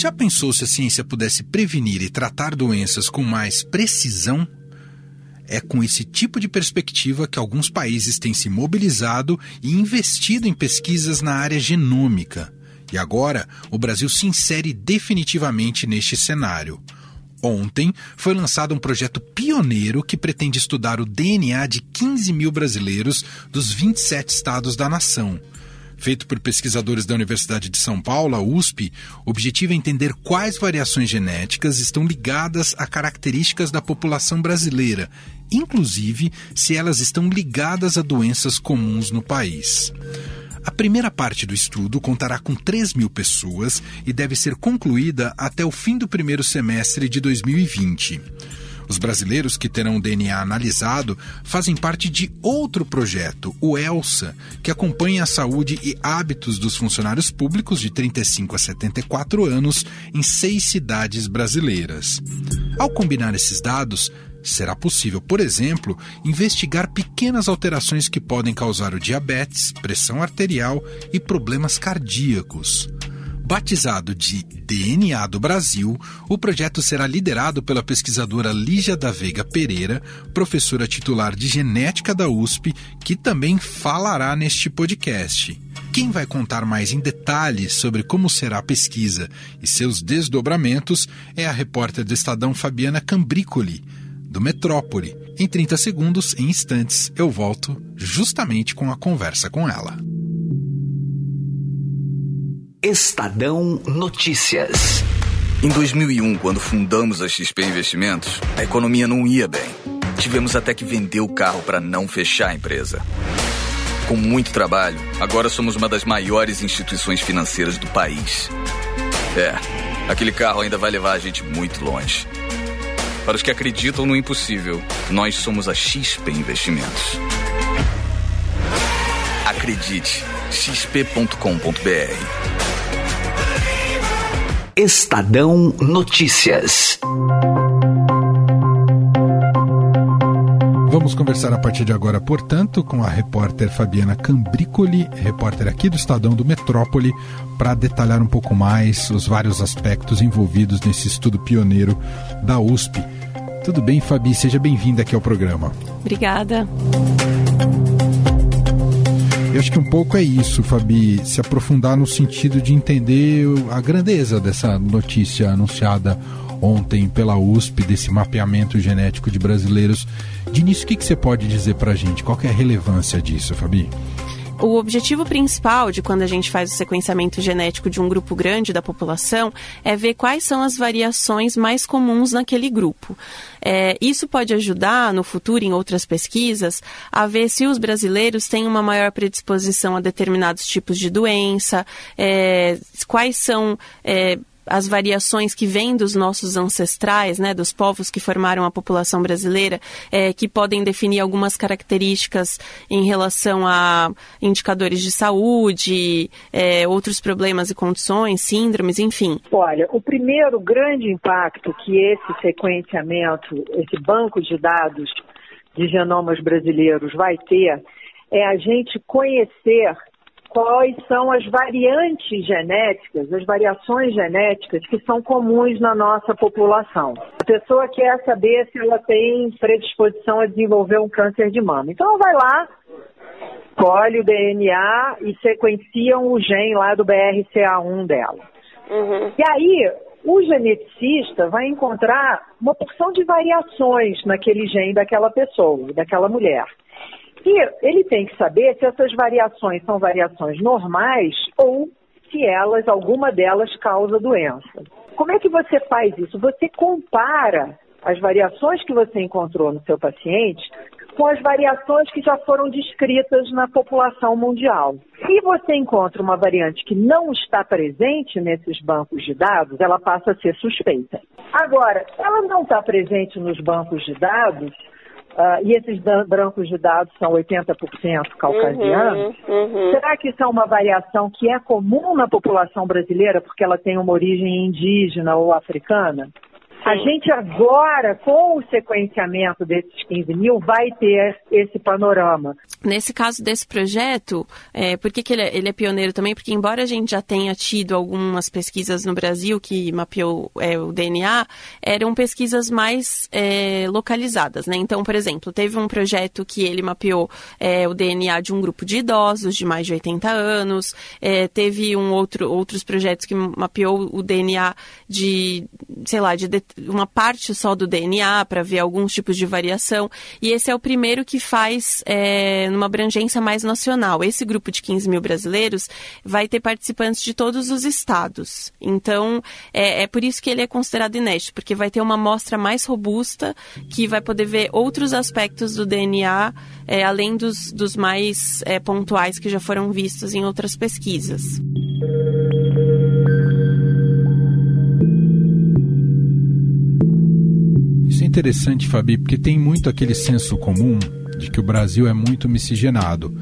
Já pensou se a ciência pudesse prevenir e tratar doenças com mais precisão? É com esse tipo de perspectiva que alguns países têm se mobilizado e investido em pesquisas na área genômica. E agora, o Brasil se insere definitivamente neste cenário. Ontem foi lançado um projeto pioneiro que pretende estudar o DNA de 15 mil brasileiros dos 27 estados da nação feito por pesquisadores da Universidade de São Paulo, a USP, o objetivo é entender quais variações genéticas estão ligadas a características da população brasileira, inclusive se elas estão ligadas a doenças comuns no país. A primeira parte do estudo contará com 3 mil pessoas e deve ser concluída até o fim do primeiro semestre de 2020. Os brasileiros que terão o DNA analisado fazem parte de outro projeto, o ELSA, que acompanha a saúde e hábitos dos funcionários públicos de 35 a 74 anos em seis cidades brasileiras. Ao combinar esses dados, será possível, por exemplo, investigar pequenas alterações que podem causar o diabetes, pressão arterial e problemas cardíacos. Batizado de DNA do Brasil, o projeto será liderado pela pesquisadora Lígia da Veiga Pereira, professora titular de genética da USP, que também falará neste podcast. Quem vai contar mais em detalhes sobre como será a pesquisa e seus desdobramentos é a repórter do Estadão Fabiana Cambricoli, do Metrópole. Em 30 segundos, em instantes, eu volto justamente com a conversa com ela. Estadão Notícias. Em 2001, quando fundamos a XP Investimentos, a economia não ia bem. Tivemos até que vender o carro para não fechar a empresa. Com muito trabalho, agora somos uma das maiores instituições financeiras do país. É, aquele carro ainda vai levar a gente muito longe. Para os que acreditam no impossível, nós somos a XP Investimentos. Acredite, xp.com.br. Estadão Notícias. Vamos conversar a partir de agora, portanto, com a repórter Fabiana Cambricoli, repórter aqui do Estadão do Metrópole, para detalhar um pouco mais os vários aspectos envolvidos nesse estudo pioneiro da USP. Tudo bem, Fabi? Seja bem-vinda aqui ao programa. Obrigada. Eu acho que um pouco é isso, Fabi, se aprofundar no sentido de entender a grandeza dessa notícia anunciada ontem pela USP, desse mapeamento genético de brasileiros. De início, o que, que você pode dizer para a gente? Qual é a relevância disso, Fabi? o objetivo principal de quando a gente faz o sequenciamento genético de um grupo grande da população é ver quais são as variações mais comuns naquele grupo. É, isso pode ajudar no futuro, em outras pesquisas, a ver se os brasileiros têm uma maior predisposição a determinados tipos de doença, é, quais são é, as variações que vêm dos nossos ancestrais, né, dos povos que formaram a população brasileira, é, que podem definir algumas características em relação a indicadores de saúde, é, outros problemas e condições, síndromes, enfim. Olha, o primeiro grande impacto que esse sequenciamento, esse banco de dados de genomas brasileiros vai ter é a gente conhecer quais são as variantes genéticas, as variações genéticas que são comuns na nossa população. A pessoa quer saber se ela tem predisposição a desenvolver um câncer de mama. Então ela vai lá, colhe o DNA e sequenciam o gene lá do BRCA1 dela. Uhum. E aí, o geneticista vai encontrar uma porção de variações naquele gene daquela pessoa, daquela mulher. E ele tem que saber se essas variações são variações normais ou se elas, alguma delas causa doença. Como é que você faz isso? Você compara as variações que você encontrou no seu paciente com as variações que já foram descritas na população mundial. Se você encontra uma variante que não está presente nesses bancos de dados, ela passa a ser suspeita. Agora, ela não está presente nos bancos de dados, Uh, e esses brancos de dados são 80% caucasianos, uhum, uhum. será que isso é uma variação que é comum na população brasileira porque ela tem uma origem indígena ou africana? A gente agora, com o sequenciamento desses 15 mil, vai ter esse panorama. Nesse caso desse projeto, é, por que, que ele, é, ele, é, pioneiro também? Porque embora a gente já tenha tido algumas pesquisas no Brasil que mapeou é, o DNA, eram pesquisas mais é, localizadas, né? Então, por exemplo, teve um projeto que ele mapeou é, o DNA de um grupo de idosos de mais de 80 anos, é, teve um outro, outros projetos que mapeou o DNA de, sei lá, de uma parte só do DNA para ver alguns tipos de variação. E esse é o primeiro que faz é, numa abrangência mais nacional. Esse grupo de 15 mil brasileiros vai ter participantes de todos os estados. Então, é, é por isso que ele é considerado inédito, porque vai ter uma amostra mais robusta que vai poder ver outros aspectos do DNA, é, além dos, dos mais é, pontuais que já foram vistos em outras pesquisas. Interessante, Fabi, porque tem muito aquele senso comum de que o Brasil é muito miscigenado.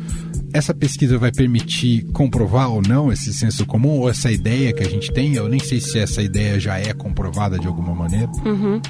Essa pesquisa vai permitir comprovar ou não esse senso comum ou essa ideia que a gente tem? Eu nem sei se essa ideia já é comprovada de alguma maneira. Uhum.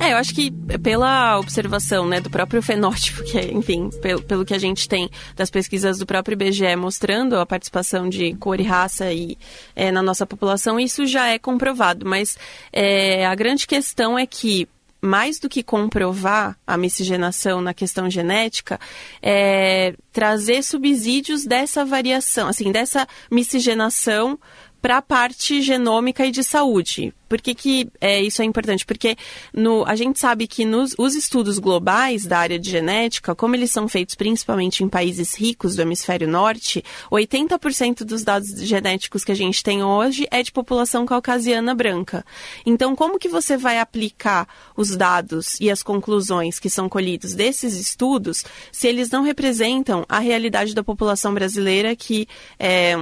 É, eu acho que pela observação né, do próprio fenótipo, que é, enfim, pelo, pelo que a gente tem das pesquisas do próprio IBGE mostrando a participação de cor e raça e, é, na nossa população, isso já é comprovado. Mas é, a grande questão é que mais do que comprovar a miscigenação na questão genética, é trazer subsídios dessa variação, assim, dessa miscigenação para a parte genômica e de saúde. Por que, que é, isso é importante? Porque no, a gente sabe que nos os estudos globais da área de genética, como eles são feitos principalmente em países ricos do hemisfério norte, 80% dos dados genéticos que a gente tem hoje é de população caucasiana branca. Então, como que você vai aplicar os dados e as conclusões que são colhidos desses estudos se eles não representam a realidade da população brasileira que é,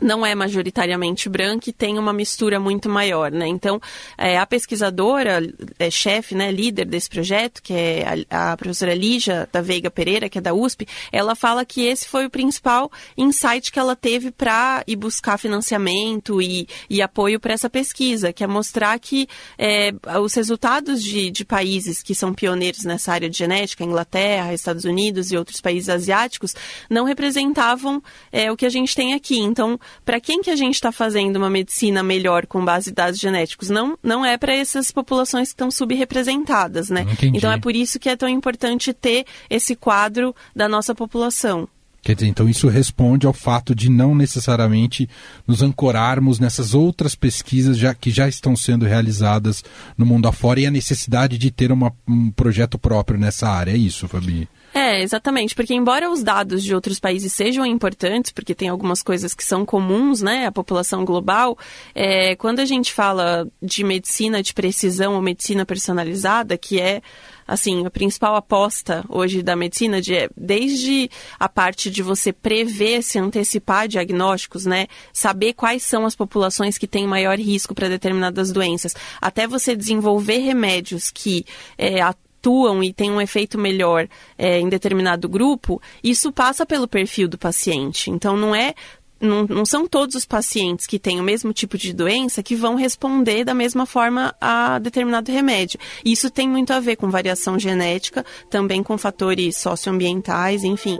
não é majoritariamente branca e tem uma mistura muito maior, né? Então, é, a pesquisadora, é, chefe, né, líder desse projeto, que é a, a, professora Lígia da Veiga Pereira, que é da USP, ela fala que esse foi o principal insight que ela teve para ir buscar financiamento e, e apoio para essa pesquisa, que é mostrar que é, os resultados de, de países que são pioneiros nessa área de genética, Inglaterra, Estados Unidos e outros países asiáticos, não representavam é, o que a gente tem aqui. Então, para quem que a gente está fazendo uma medicina melhor com base em dados genéticos? Não, não é para essas populações que estão subrepresentadas, né? Entendi. Então é por isso que é tão importante ter esse quadro da nossa população. Quer dizer, então isso responde ao fato de não necessariamente nos ancorarmos nessas outras pesquisas já, que já estão sendo realizadas no mundo afora e a necessidade de ter uma, um projeto próprio nessa área. É isso, Fabi? É, exatamente, porque embora os dados de outros países sejam importantes, porque tem algumas coisas que são comuns, né, à população global, é, quando a gente fala de medicina de precisão ou medicina personalizada, que é assim, a principal aposta hoje da medicina, de, desde a parte de você prever, se antecipar diagnósticos, né? Saber quais são as populações que têm maior risco para determinadas doenças, até você desenvolver remédios que é, atuam e têm um efeito melhor é, em determinado grupo, isso passa pelo perfil do paciente. Então, não é não, não, são todos os pacientes que têm o mesmo tipo de doença que vão responder da mesma forma a determinado remédio. Isso tem muito a ver com variação genética, também com fatores socioambientais, enfim.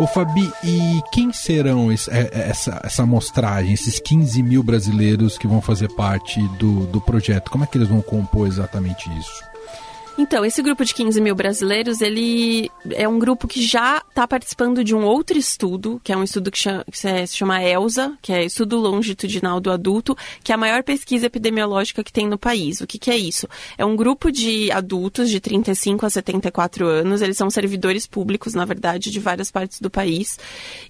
O Fabi, e quem serão esse, é, é, essa, essa amostragem, esses 15 mil brasileiros que vão fazer parte do, do projeto? Como é que eles vão compor exatamente isso? Então, esse grupo de 15 mil brasileiros, ele é um grupo que já está participando de um outro estudo, que é um estudo que, chama, que, se chama ELSA, que é Estudo Longitudinal do Adulto, que é a maior pesquisa epidemiológica que tem no país. O que, que é isso? É um grupo de adultos de 35 a 74 anos, eles são servidores públicos, na verdade, de várias partes do país,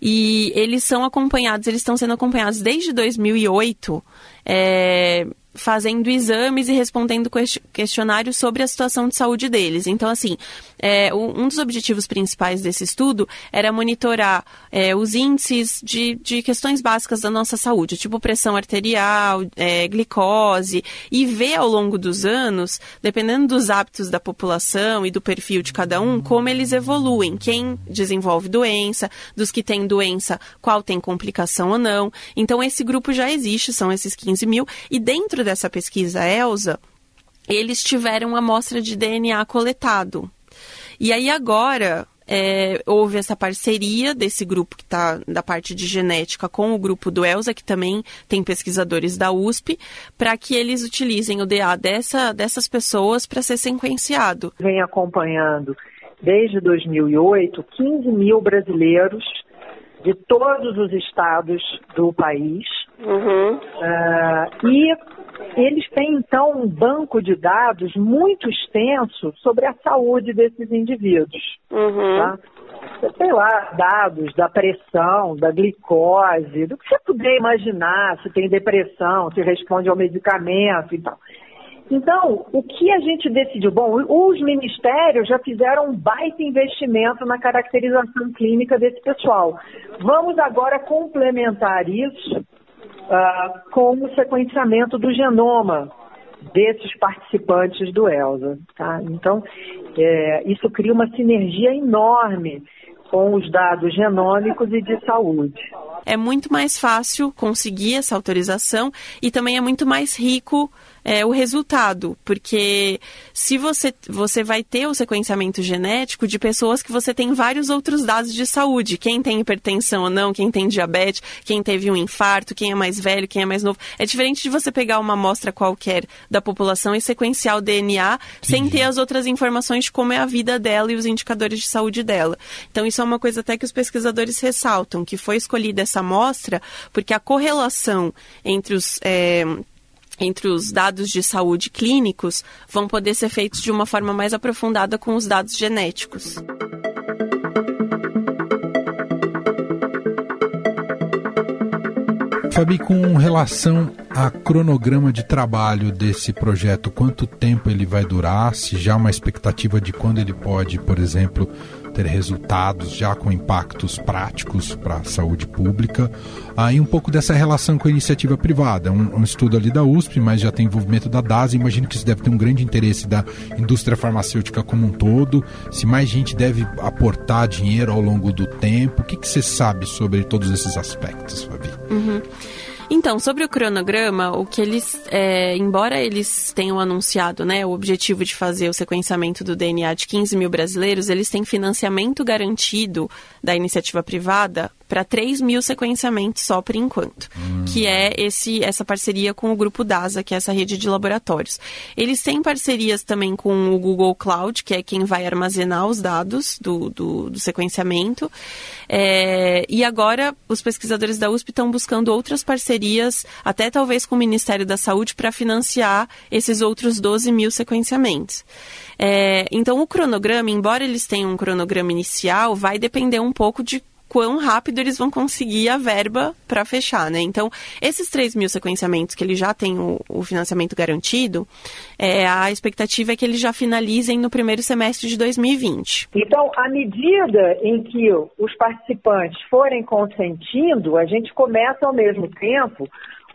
e eles são acompanhados, eles estão sendo acompanhados desde 2008 é, fazendo exames e respondendo questionários sobre a situação de saúde deles. Então, assim, é, um dos objetivos principais desse estudo era monitorar é, os índices de, de questões básicas da nossa saúde, tipo pressão arterial, é, glicose, e ver ao longo dos anos, dependendo dos hábitos da população e do perfil de cada um, como eles evoluem. Quem desenvolve doença, dos que têm doença, qual tem complicação ou não. Então, esse grupo já existe, são esses 15 mil, e dentro dessa pesquisa ELSA, eles tiveram amostra de DNA coletado. E aí agora é, houve essa parceria desse grupo que está da parte de genética com o grupo do ELSA, que também tem pesquisadores da USP, para que eles utilizem o DA dessa, dessas pessoas para ser sequenciado. Vem acompanhando desde 2008 15 mil brasileiros de todos os estados do país. Uhum. Uh, e eles têm, então, um banco de dados muito extenso sobre a saúde desses indivíduos. Uhum. Tá? Sei lá, dados da pressão, da glicose, do que você puder imaginar, se tem depressão, se responde ao medicamento e tal. Então, o que a gente decidiu? Bom, os ministérios já fizeram um baita investimento na caracterização clínica desse pessoal. Vamos agora complementar isso uh, com o sequenciamento do genoma desses participantes do ELSA. Tá? Então, é, isso cria uma sinergia enorme com os dados genômicos e de saúde. É muito mais fácil conseguir essa autorização e também é muito mais rico é, o resultado, porque se você, você vai ter o sequenciamento genético de pessoas que você tem vários outros dados de saúde, quem tem hipertensão ou não, quem tem diabetes, quem teve um infarto, quem é mais velho, quem é mais novo. É diferente de você pegar uma amostra qualquer da população e sequenciar o DNA sem ter as outras informações de como é a vida dela e os indicadores de saúde dela. Então isso é uma coisa até que os pesquisadores ressaltam, que foi escolhida essa amostra porque a correlação entre os é, entre os dados de saúde clínicos vão poder ser feitos de uma forma mais aprofundada com os dados genéticos. Fabi, com relação a cronograma de trabalho desse projeto, quanto tempo ele vai durar? Se já uma expectativa de quando ele pode, por exemplo, ter resultados já com impactos práticos para a saúde pública. Aí um pouco dessa relação com a iniciativa privada. Um, um, estudo ali da USP, mas já tem envolvimento da DASA. Imagino que isso deve ter um grande interesse da indústria farmacêutica como um todo. Se mais gente deve aportar dinheiro ao longo do tempo. O que, que você sabe sobre todos esses aspectos, Fabi? Uhum. Então, sobre o cronograma, o que eles, é, embora eles tenham anunciado né, o objetivo de fazer o sequenciamento do DNA de 15 mil brasileiros, eles têm financiamento garantido da iniciativa privada para 3 mil sequenciamentos só por enquanto, hum. que é esse, essa parceria com o grupo DASA, que é essa rede de laboratórios. Eles têm parcerias também com o Google Cloud, que é quem vai armazenar os dados do, do, do sequenciamento. É, e agora os pesquisadores da USP estão buscando outras parcerias, até talvez com o Ministério da Saúde, para financiar esses outros 12 mil sequenciamentos. É, então, o cronograma, embora eles tenham um cronograma inicial, vai depender um pouco de quão rápido eles vão conseguir a verba para fechar, né? Então, esses 3 mil sequenciamentos que eles já têm o, o, financiamento garantido, é, a expectativa é que eles já finalizem no primeiro semestre de 2020. Então, à medida em que os participantes forem consentindo, a gente começa ao mesmo tempo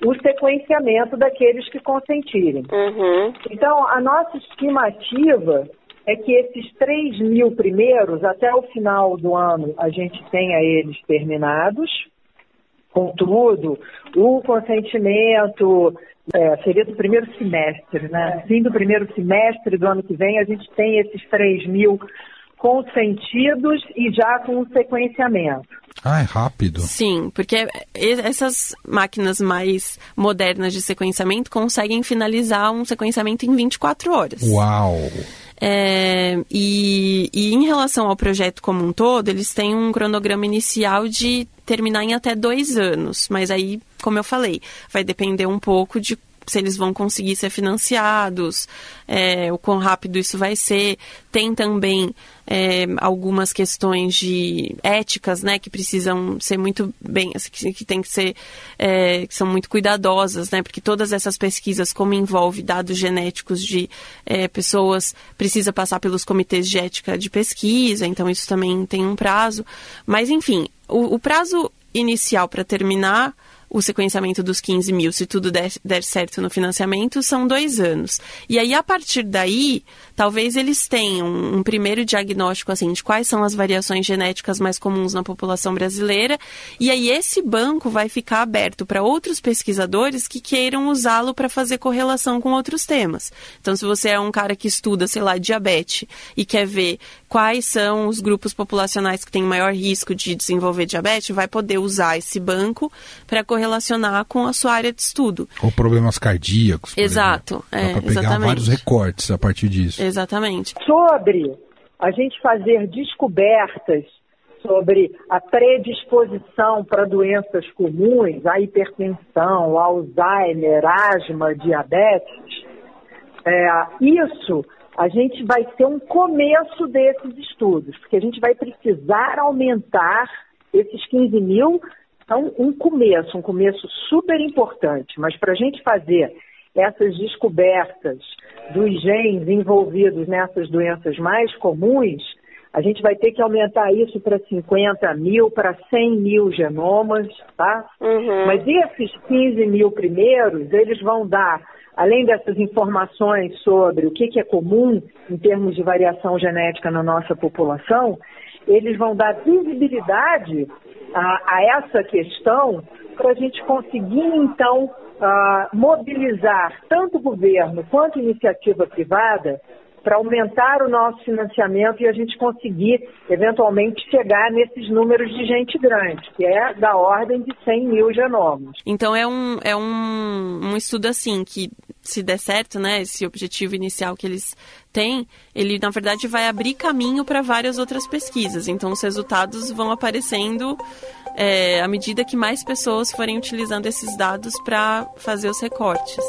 o sequenciamento daqueles que consentirem. Uhum. Então, a nossa estimativa é que esses 3 mil primeiros, até o final do ano, a gente tenha eles terminados. Contudo, o consentimento é, seria do primeiro semestre, né? Fim do primeiro semestre do ano que vem, a gente tem esses 3 mil consentidos e já com o sequenciamento. Ah, é rápido. Sim, porque essas máquinas mais modernas de sequenciamento conseguem finalizar um sequenciamento em 24 horas. Uau! É, e, e em relação ao projeto como um todo, eles têm um cronograma inicial de terminar em até dois anos. Mas aí, como eu falei, vai depender um pouco de se eles vão conseguir ser financiados, é, o quão rápido isso vai ser. Tem também é, algumas questões de éticas, né, que precisam ser muito bem, assim, que, que tem que ser, é, que são muito cuidadosas, né, porque todas essas pesquisas, como envolve dados genéticos de é, pessoas, precisa passar pelos comitês de ética de pesquisa, então isso também tem um prazo. Mas, enfim, o, o prazo inicial para terminar o sequenciamento dos 15 mil, se tudo der, der, certo no financiamento, são dois anos. E aí, a partir daí, talvez eles tenham um primeiro diagnóstico assim de quais são as variações genéticas mais comuns na população brasileira. E aí, esse banco vai ficar aberto para outros pesquisadores que queiram usá-lo para fazer correlação com outros temas. Então, se você é um cara que estuda, sei lá, diabetes e quer ver quais são os grupos populacionais que têm maior risco de desenvolver diabetes, vai poder usar esse banco para correlacionar com a sua área de estudo. Ou problemas cardíacos. Exato. É, para pegar exatamente. vários recortes a partir disso. Exatamente. Sobre a gente fazer descobertas sobre a predisposição para doenças comuns, a hipertensão, Alzheimer, asma, diabetes, é, isso a gente vai ter um começo desses estudos, porque a gente vai precisar aumentar esses 15 mil, são um começo, um começo super importante, mas para a gente fazer essas descobertas dos genes envolvidos nessas doenças mais comuns, a gente vai ter que aumentar isso para 50 mil, para 100 mil genomas, tá? Uhum. Mas esses 15 mil primeiros, eles vão dar além dessas informações sobre o que, que é comum em termos de variação genética na nossa população, eles vão dar visibilidade a, a essa questão para a gente conseguir, então, mobilizar tanto o governo quanto a iniciativa privada para aumentar o nosso financiamento e a gente conseguir, eventualmente, chegar nesses números de gente grande, que é da ordem de 100 mil genomas. Então, é um, é um, um estudo assim que, se der certo, né, esse objetivo inicial que eles têm, ele, na verdade, vai abrir caminho para várias outras pesquisas. Então, os resultados vão aparecendo é, à medida que mais pessoas forem utilizando esses dados para fazer os recortes.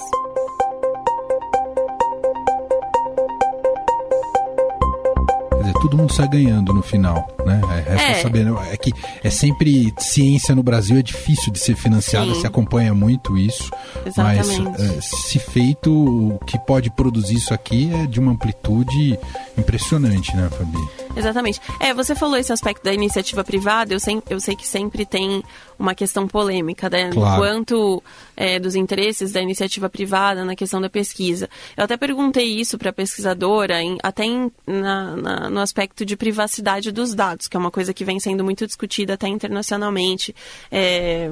Todo mundo sai ganhando no final, né? É, é. saber, né? é que é sempre ciência no Brasil é difícil de ser financiada, Sim. se acompanha muito isso, Exatamente. mas é, se feito o que pode produzir isso aqui é de uma amplitude impressionante, né, Fabi? Exatamente. É, você falou esse aspecto da iniciativa privada, eu sei, eu sei que sempre tem uma questão polêmica, né? Claro. Quanto é, dos interesses da iniciativa privada na questão da pesquisa. Eu até perguntei isso para a pesquisadora, em, até em, na, na, no aspecto de privacidade dos dados, que é uma coisa que vem sendo muito discutida até internacionalmente. É,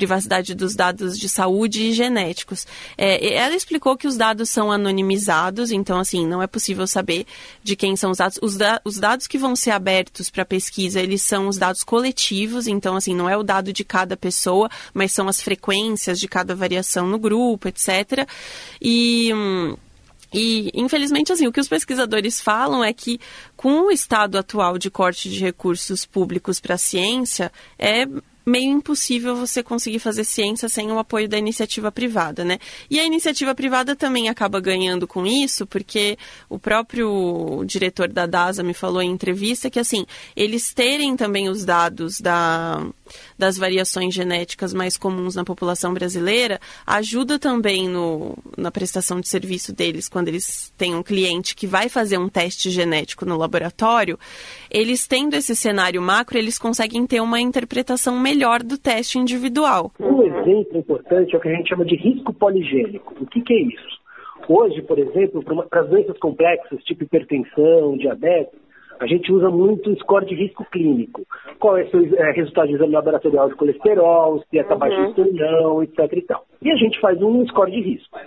privacidade dos dados de saúde e genéticos. É, ela explicou que os dados são anonimizados, então, assim, não é possível saber de quem são os dados. Os, da, os dados que vão ser abertos para pesquisa, eles são os dados coletivos, então, assim, não é o dado de cada pessoa, mas são as frequências de cada variação no grupo, etc. E. Hum, e, infelizmente, assim, o que os pesquisadores falam é que, com o estado atual de corte de recursos públicos para a ciência, é meio impossível você conseguir fazer ciência sem o apoio da iniciativa privada, né? E a iniciativa privada também acaba ganhando com isso, porque o próprio diretor da DASA me falou em entrevista que, assim, eles terem também os dados da, das variações genéticas mais comuns na população brasileira ajuda também no, na prestação de serviço deles, quando eles têm um cliente que vai fazer um teste genético no laboratório, eles tendo esse cenário macro, eles conseguem ter uma interpretação melhor melhor do teste individual. Um exemplo importante é o que a gente chama de risco poligênico. O que, que é isso? Hoje, por exemplo, para as doenças complexas, tipo hipertensão, diabetes, a gente usa muito o score de risco clínico. Qual é o seu é, resultado de exame laboratorial de colesterol, se é uhum. baixo ou não, etc. E, tal. e a gente faz um score de risco.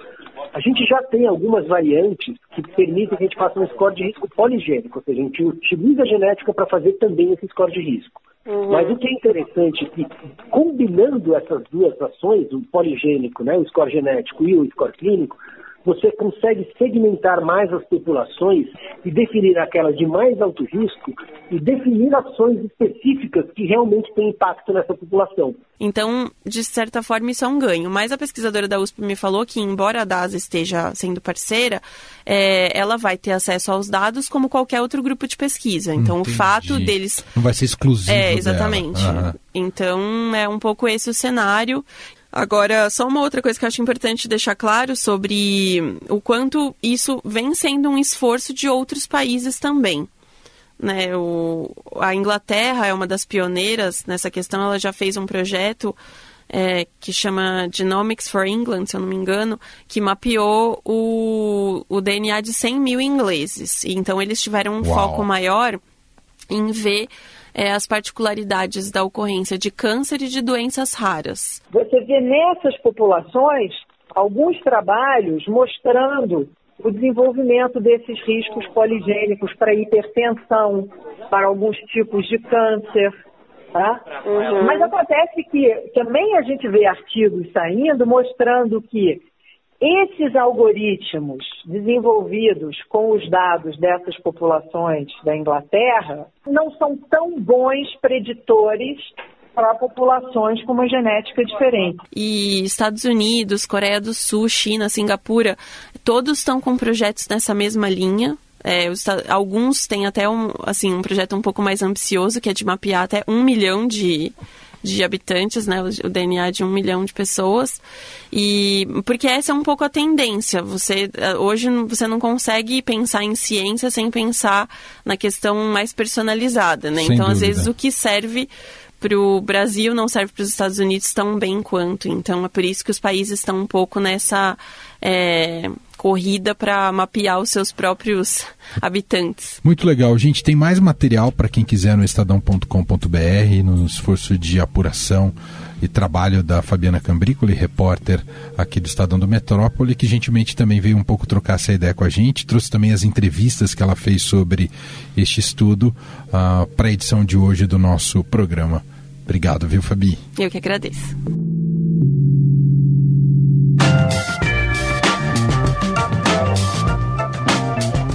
A gente já tem algumas variantes que permitem que a gente faça um score de risco poligênico, ou seja, a gente utiliza a genética para fazer também esse score de risco. Uhum. Mas o que é interessante é que, combinando essas duas ações, o poligênico, né, o score genético e o score clínico, você consegue segmentar mais as populações e definir aquelas de mais alto risco e definir ações específicas que realmente têm impacto nessa população. Então, de certa forma, isso é um ganho. Mas a pesquisadora da USP me falou que, embora a DASA esteja sendo parceira, é, ela vai ter acesso aos dados como qualquer outro grupo de pesquisa. Então, Entendi. o fato deles. Não vai ser exclusivo. É, exatamente. Uhum. Então, é um pouco esse o cenário. Agora, só uma outra coisa que eu acho importante deixar claro sobre o quanto isso vem sendo um esforço de outros países também. Né, o, a Inglaterra é uma das pioneiras nessa questão, ela já fez um projeto é, que chama Genomics for England, se eu não me engano, que mapeou o, o DNA de 100 mil ingleses. E, então, eles tiveram um Uau. foco maior em ver é, as particularidades da ocorrência de câncer e de doenças raras. Você vê nessas populações alguns trabalhos mostrando o desenvolvimento desses riscos poligênicos para hipertensão, para alguns tipos de câncer. Tá? Uhum. Mas acontece que também a gente vê artigos saindo mostrando que esses algoritmos desenvolvidos com os dados dessas populações da Inglaterra não são tão bons preditores para populações com uma genética diferente. E Estados Unidos, Coreia do Sul, China, Singapura, todos estão com projetos nessa mesma linha. É, os, alguns têm até um, assim, um projeto um pouco mais ambicioso, que é de mapear até um milhão de, de habitantes, né, o DNA de um milhão de pessoas. E porque essa é um pouco a tendência. Você hoje você não consegue pensar em ciência sem pensar na questão mais personalizada, né? Sem então, dúvida. às vezes o que serve para o Brasil não serve para os Estados Unidos tão bem quanto. Então é por isso que os países estão um pouco nessa é, corrida para mapear os seus próprios habitantes. Muito legal, gente. Tem mais material para quem quiser no estadão.com.br, no esforço de apuração e trabalho da Fabiana Cambricoli, repórter aqui do Estadão do Metrópole, que gentilmente também veio um pouco trocar essa ideia com a gente, trouxe também as entrevistas que ela fez sobre este estudo uh, para a edição de hoje do nosso programa. Obrigado, viu, Fabi? Eu que agradeço.